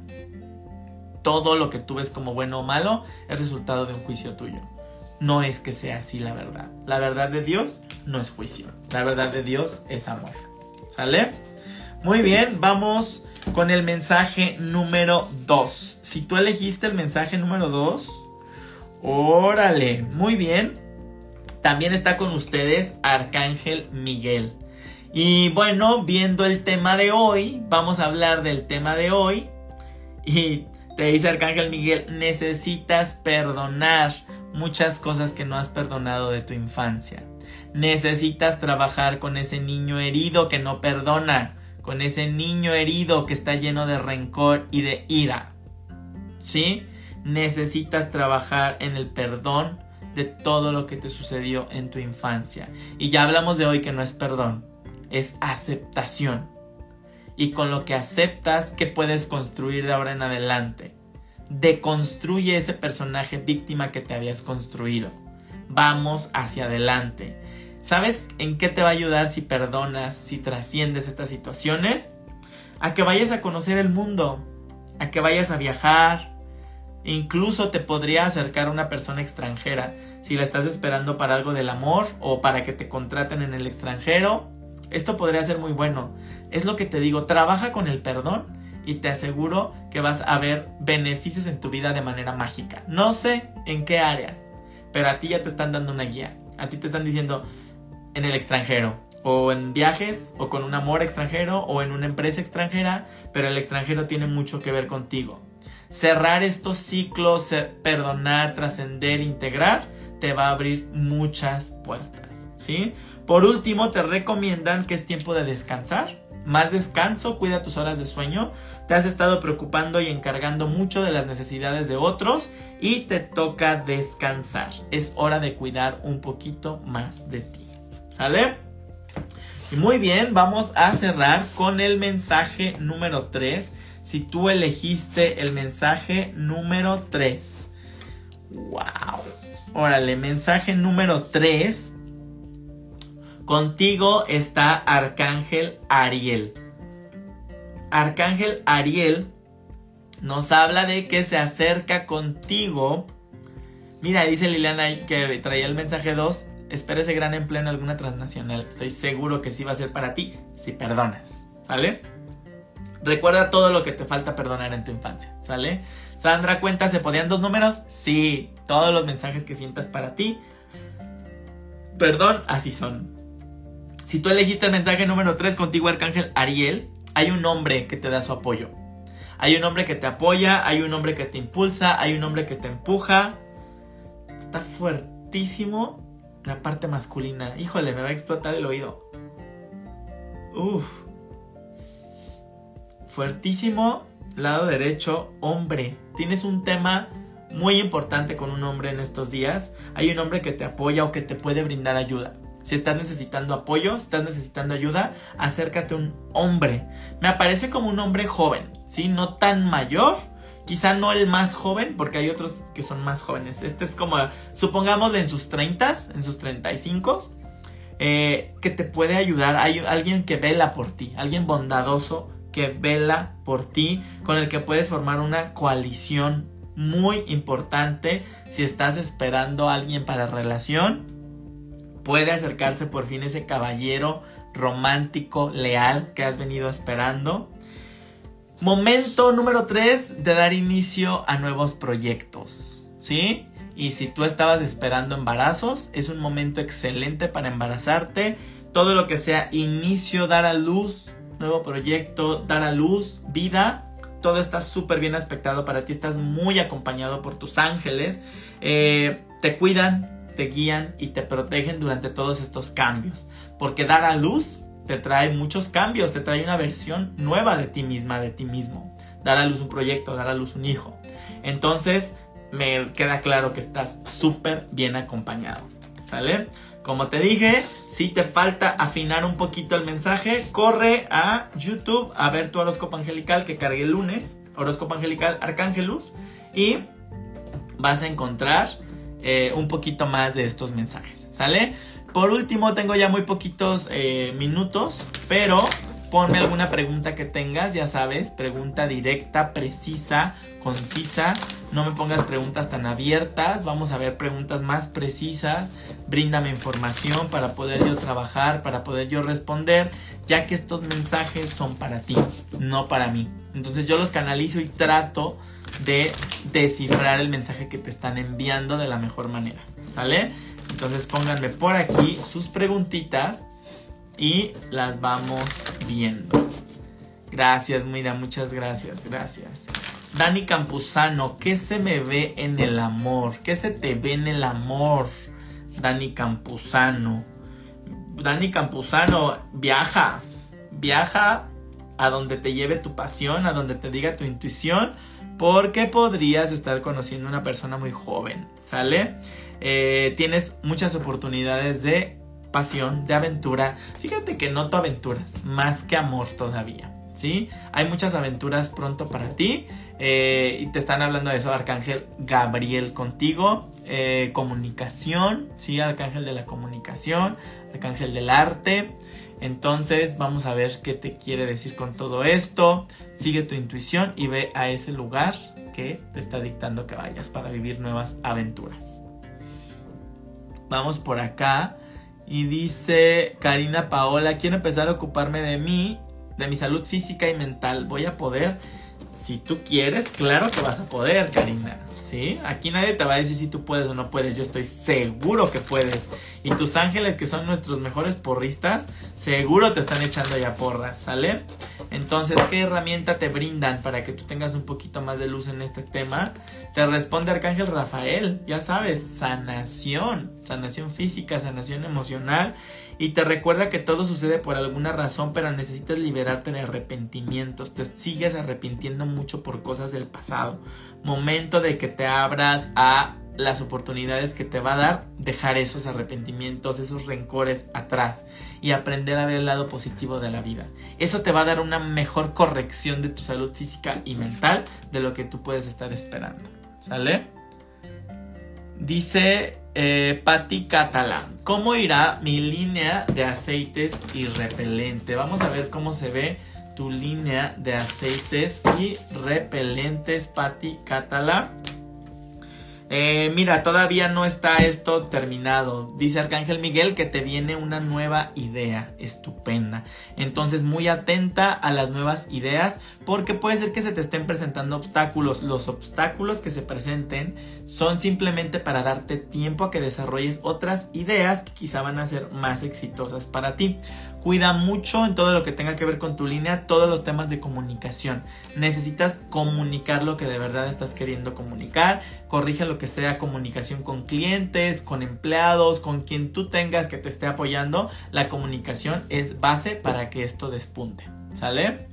Todo lo que tú ves como bueno o malo es resultado de un juicio tuyo no es que sea así la verdad. La verdad de Dios no es juicio. La verdad de Dios es amor. ¿Sale? Muy bien, vamos con el mensaje número 2. Si tú elegiste el mensaje número 2, órale, muy bien. También está con ustedes Arcángel Miguel. Y bueno, viendo el tema de hoy, vamos a hablar del tema de hoy. Y te dice Arcángel Miguel, necesitas perdonar muchas cosas que no has perdonado de tu infancia. Necesitas trabajar con ese niño herido que no perdona, con ese niño herido que está lleno de rencor y de ira. ¿Sí? Necesitas trabajar en el perdón de todo lo que te sucedió en tu infancia. Y ya hablamos de hoy que no es perdón, es aceptación. Y con lo que aceptas, ¿qué puedes construir de ahora en adelante? Deconstruye ese personaje víctima que te habías construido. Vamos hacia adelante. ¿Sabes en qué te va a ayudar si perdonas, si trasciendes estas situaciones? A que vayas a conocer el mundo, a que vayas a viajar. Incluso te podría acercar a una persona extranjera si la estás esperando para algo del amor o para que te contraten en el extranjero. Esto podría ser muy bueno. Es lo que te digo, trabaja con el perdón y te aseguro que vas a ver beneficios en tu vida de manera mágica. No sé en qué área, pero a ti ya te están dando una guía. A ti te están diciendo en el extranjero, o en viajes, o con un amor extranjero, o en una empresa extranjera, pero el extranjero tiene mucho que ver contigo. Cerrar estos ciclos, perdonar, trascender, integrar, te va a abrir muchas puertas, ¿sí? Por último, te recomiendan que es tiempo de descansar más descanso, cuida tus horas de sueño, te has estado preocupando y encargando mucho de las necesidades de otros y te toca descansar. Es hora de cuidar un poquito más de ti. ¿Sale? Y muy bien, vamos a cerrar con el mensaje número 3. Si tú elegiste el mensaje número 3. ¡Wow! Órale, mensaje número 3 Contigo está Arcángel Ariel. Arcángel Ariel nos habla de que se acerca contigo. Mira, dice Liliana que traía el mensaje 2. Espera ese gran empleo en alguna transnacional. Estoy seguro que sí va a ser para ti si perdonas. ¿Sale? Recuerda todo lo que te falta perdonar en tu infancia. ¿Sale? Sandra cuenta, ¿se podían dos números? Sí, todos los mensajes que sientas para ti. Perdón, así son. Si tú elegiste el mensaje número 3 contigo, Arcángel Ariel, hay un hombre que te da su apoyo. Hay un hombre que te apoya, hay un hombre que te impulsa, hay un hombre que te empuja. Está fuertísimo la parte masculina. Híjole, me va a explotar el oído. Uf. Fuertísimo, lado derecho, hombre. Tienes un tema muy importante con un hombre en estos días. Hay un hombre que te apoya o que te puede brindar ayuda. Si estás necesitando apoyo, estás necesitando ayuda, acércate a un hombre. Me aparece como un hombre joven, ¿sí? No tan mayor, quizá no el más joven, porque hay otros que son más jóvenes. Este es como, supongámosle en sus 30, en sus 35. eh, que te puede ayudar. Hay alguien que vela por ti, alguien bondadoso que vela por ti, con el que puedes formar una coalición muy importante si estás esperando a alguien para relación. Puede acercarse por fin ese caballero romántico, leal que has venido esperando. Momento número 3 de dar inicio a nuevos proyectos, ¿sí? Y si tú estabas esperando embarazos, es un momento excelente para embarazarte. Todo lo que sea inicio, dar a luz, nuevo proyecto, dar a luz, vida, todo está súper bien aspectado para ti. Estás muy acompañado por tus ángeles. Eh, te cuidan, te guían y te protegen durante todos estos cambios. Porque dar a luz te trae muchos cambios, te trae una versión nueva de ti misma, de ti mismo. Dar a luz un proyecto, dar a luz un hijo. Entonces, me queda claro que estás súper bien acompañado. ¿Sale? Como te dije, si te falta afinar un poquito el mensaje, corre a YouTube a ver tu horóscopo angelical que cargué el lunes, horóscopo angelical Arcángelus, y vas a encontrar eh, un poquito más de estos mensajes, ¿sale? Por último, tengo ya muy poquitos eh, minutos, pero ponme alguna pregunta que tengas, ya sabes, pregunta directa, precisa, concisa. No me pongas preguntas tan abiertas, vamos a ver preguntas más precisas. Bríndame información para poder yo trabajar, para poder yo responder, ya que estos mensajes son para ti, no para mí. Entonces yo los canalizo y trato de descifrar el mensaje que te están enviando de la mejor manera. ¿Sale? Entonces pónganme por aquí sus preguntitas y las vamos viendo. Gracias, mira, muchas gracias, gracias. Dani Campuzano, ¿qué se me ve en el amor? ¿Qué se te ve en el amor? Dani Campuzano. Dani Campuzano, viaja, viaja a donde te lleve tu pasión, a donde te diga tu intuición, porque podrías estar conociendo a una persona muy joven, ¿sale? Eh, tienes muchas oportunidades de pasión, de aventura. Fíjate que noto aventuras, más que amor todavía. ¿Sí? Hay muchas aventuras pronto para ti. Eh, y te están hablando de eso, Arcángel Gabriel contigo. Eh, comunicación, ¿sí? Arcángel de la comunicación, Arcángel del arte. Entonces vamos a ver qué te quiere decir con todo esto. Sigue tu intuición y ve a ese lugar que te está dictando que vayas para vivir nuevas aventuras. Vamos por acá. Y dice Karina Paola, quiero empezar a ocuparme de mí, de mi salud física y mental. Voy a poder, si tú quieres, claro que vas a poder, Karina. Aquí nadie te va a decir si tú puedes o no puedes. Yo estoy seguro que puedes. Y tus ángeles, que son nuestros mejores porristas, seguro te están echando ya porras, ¿sale? Entonces, ¿qué herramienta te brindan para que tú tengas un poquito más de luz en este tema? Te responde Arcángel Rafael, ya sabes, sanación, sanación física, sanación emocional. Y te recuerda que todo sucede por alguna razón, pero necesitas liberarte de arrepentimientos. Te sigues arrepintiendo mucho por cosas del pasado. Momento de que te abras a las oportunidades que te va a dar dejar esos arrepentimientos, esos rencores atrás y aprender a ver el lado positivo de la vida. Eso te va a dar una mejor corrección de tu salud física y mental de lo que tú puedes estar esperando. ¿Sale? Dice eh, Patti Catala, ¿cómo irá mi línea de aceites y repelente? Vamos a ver cómo se ve tu línea de aceites y repelentes, Patti Catala. Eh, mira, todavía no está esto terminado. Dice Arcángel Miguel que te viene una nueva idea estupenda. Entonces muy atenta a las nuevas ideas porque puede ser que se te estén presentando obstáculos. Los obstáculos que se presenten son simplemente para darte tiempo a que desarrolles otras ideas que quizá van a ser más exitosas para ti. Cuida mucho en todo lo que tenga que ver con tu línea, todos los temas de comunicación. Necesitas comunicar lo que de verdad estás queriendo comunicar. Corrige lo que sea comunicación con clientes, con empleados, con quien tú tengas que te esté apoyando. La comunicación es base para que esto despunte. ¿Sale?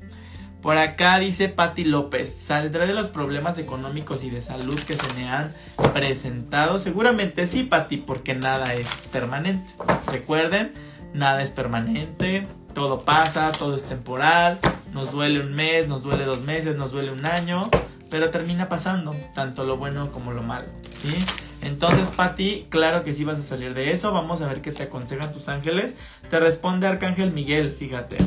Por acá dice Patti López, saldré de los problemas económicos y de salud que se me han presentado. Seguramente sí, Patti, porque nada es permanente. Recuerden, nada es permanente, todo pasa, todo es temporal, nos duele un mes, nos duele dos meses, nos duele un año, pero termina pasando, tanto lo bueno como lo malo, ¿sí? Entonces, Pati, claro que sí vas a salir de eso. Vamos a ver qué te aconsejan tus ángeles. Te responde Arcángel Miguel, fíjate.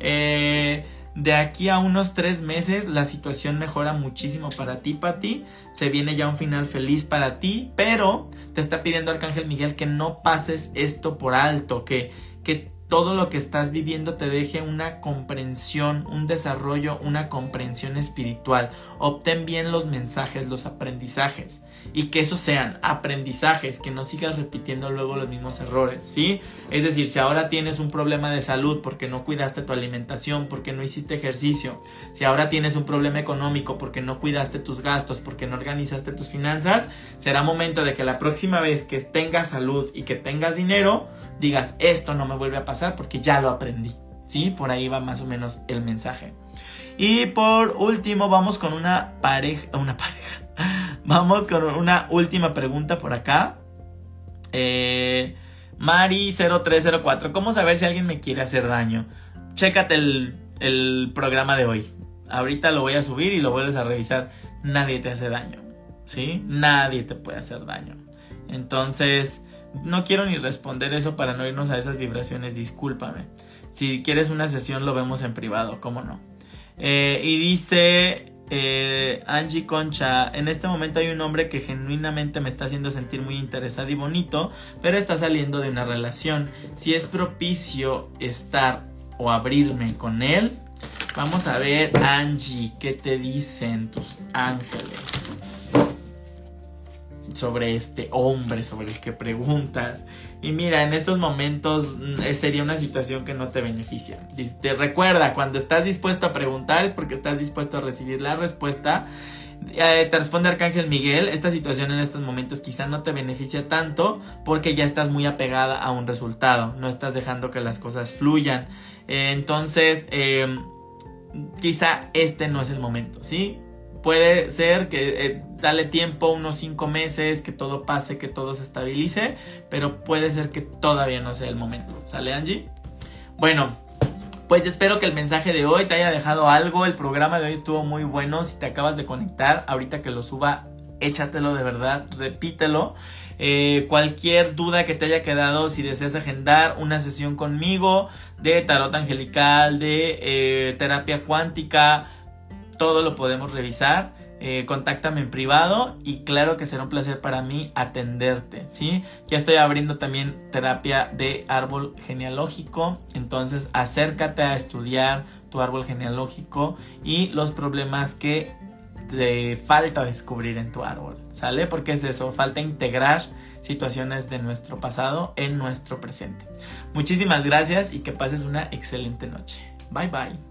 Eh, de aquí a unos tres meses la situación mejora muchísimo para ti, Pati. Se viene ya un final feliz para ti, pero te está pidiendo Arcángel Miguel que no pases esto por alto, que, que todo lo que estás viviendo te deje una comprensión, un desarrollo, una comprensión espiritual. Obtén bien los mensajes, los aprendizajes y que esos sean aprendizajes, que no sigas repitiendo luego los mismos errores, ¿sí? Es decir, si ahora tienes un problema de salud porque no cuidaste tu alimentación, porque no hiciste ejercicio, si ahora tienes un problema económico porque no cuidaste tus gastos, porque no organizaste tus finanzas, será momento de que la próxima vez que tengas salud y que tengas dinero, digas, esto no me vuelve a pasar porque ya lo aprendí. ¿Sí? Por ahí va más o menos el mensaje. Y por último, vamos con una pareja. Una pareja. Vamos con una última pregunta por acá. Eh, Mari0304. ¿Cómo saber si alguien me quiere hacer daño? Chécate el, el programa de hoy. Ahorita lo voy a subir y lo vuelves a revisar. Nadie te hace daño. ¿Sí? Nadie te puede hacer daño. Entonces, no quiero ni responder eso para no irnos a esas vibraciones, discúlpame. Si quieres una sesión lo vemos en privado, cómo no. Eh, y dice eh, Angie Concha, en este momento hay un hombre que genuinamente me está haciendo sentir muy interesado y bonito, pero está saliendo de una relación. Si es propicio estar o abrirme con él, vamos a ver Angie, ¿qué te dicen tus ángeles? Sobre este hombre sobre el que preguntas. Y mira, en estos momentos mm, sería una situación que no te beneficia. Te recuerda, cuando estás dispuesto a preguntar es porque estás dispuesto a recibir la respuesta. Eh, te responde Arcángel Miguel, esta situación en estos momentos quizá no te beneficia tanto porque ya estás muy apegada a un resultado, no estás dejando que las cosas fluyan. Eh, entonces, em, quizá este no es el momento, ¿sí? Puede ser que eh, dale tiempo, unos cinco meses, que todo pase, que todo se estabilice, pero puede ser que todavía no sea el momento. ¿Sale Angie? Bueno, pues espero que el mensaje de hoy te haya dejado algo. El programa de hoy estuvo muy bueno. Si te acabas de conectar, ahorita que lo suba, échatelo de verdad, repítelo. Eh, cualquier duda que te haya quedado, si deseas agendar una sesión conmigo de tarot angelical, de eh, terapia cuántica, todo lo podemos revisar. Eh, contáctame en privado y claro que será un placer para mí atenderte, ¿sí? Ya estoy abriendo también terapia de árbol genealógico, entonces acércate a estudiar tu árbol genealógico y los problemas que te falta descubrir en tu árbol, ¿sale? Porque es eso, falta integrar situaciones de nuestro pasado en nuestro presente. Muchísimas gracias y que pases una excelente noche. Bye bye.